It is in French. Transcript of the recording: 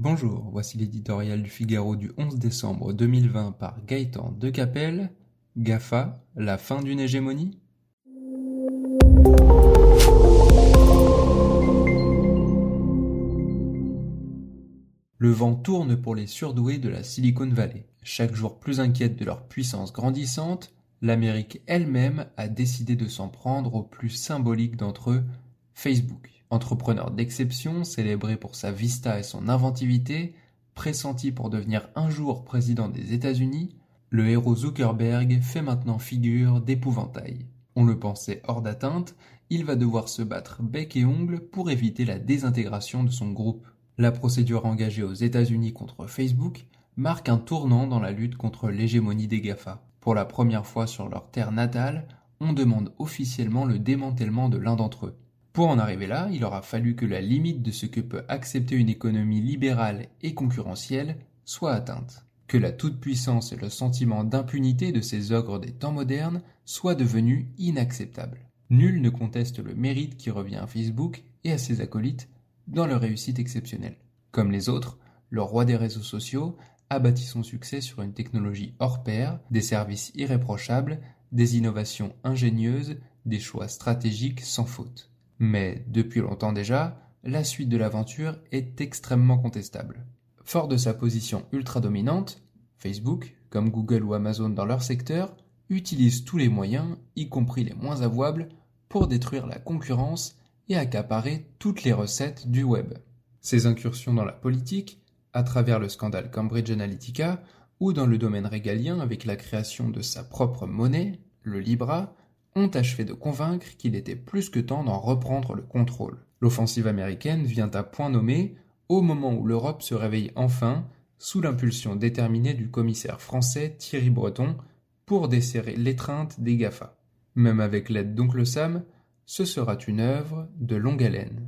Bonjour, voici l'éditorial du Figaro du 11 décembre 2020 par Gaëtan Decapelle. GAFA, la fin d'une hégémonie? Le vent tourne pour les surdoués de la Silicon Valley. Chaque jour plus inquiète de leur puissance grandissante, l'Amérique elle-même a décidé de s'en prendre au plus symbolique d'entre eux, Facebook. Entrepreneur d'exception, célébré pour sa vista et son inventivité, pressenti pour devenir un jour président des États-Unis, le héros Zuckerberg fait maintenant figure d'épouvantail. On le pensait hors d'atteinte, il va devoir se battre bec et ongle pour éviter la désintégration de son groupe. La procédure engagée aux États-Unis contre Facebook marque un tournant dans la lutte contre l'hégémonie des GAFA. Pour la première fois sur leur terre natale, on demande officiellement le démantèlement de l'un d'entre eux. Pour en arriver là, il aura fallu que la limite de ce que peut accepter une économie libérale et concurrentielle soit atteinte, que la toute-puissance et le sentiment d'impunité de ces ogres des temps modernes soient devenus inacceptables. Nul ne conteste le mérite qui revient à Facebook et à ses acolytes dans leur réussite exceptionnelle. Comme les autres, le roi des réseaux sociaux a bâti son succès sur une technologie hors pair, des services irréprochables, des innovations ingénieuses, des choix stratégiques sans faute. Mais, depuis longtemps déjà, la suite de l'aventure est extrêmement contestable. Fort de sa position ultra dominante, Facebook, comme Google ou Amazon dans leur secteur, utilise tous les moyens, y compris les moins avouables, pour détruire la concurrence et accaparer toutes les recettes du web. Ces incursions dans la politique, à travers le scandale Cambridge Analytica, ou dans le domaine régalien avec la création de sa propre monnaie, le Libra, ont achevé de convaincre qu'il était plus que temps d'en reprendre le contrôle. L'offensive américaine vient à point nommé au moment où l'Europe se réveille enfin, sous l'impulsion déterminée du commissaire français Thierry Breton, pour desserrer l'étreinte des GAFA. Même avec l'aide d'Oncle Sam, ce sera une œuvre de longue haleine.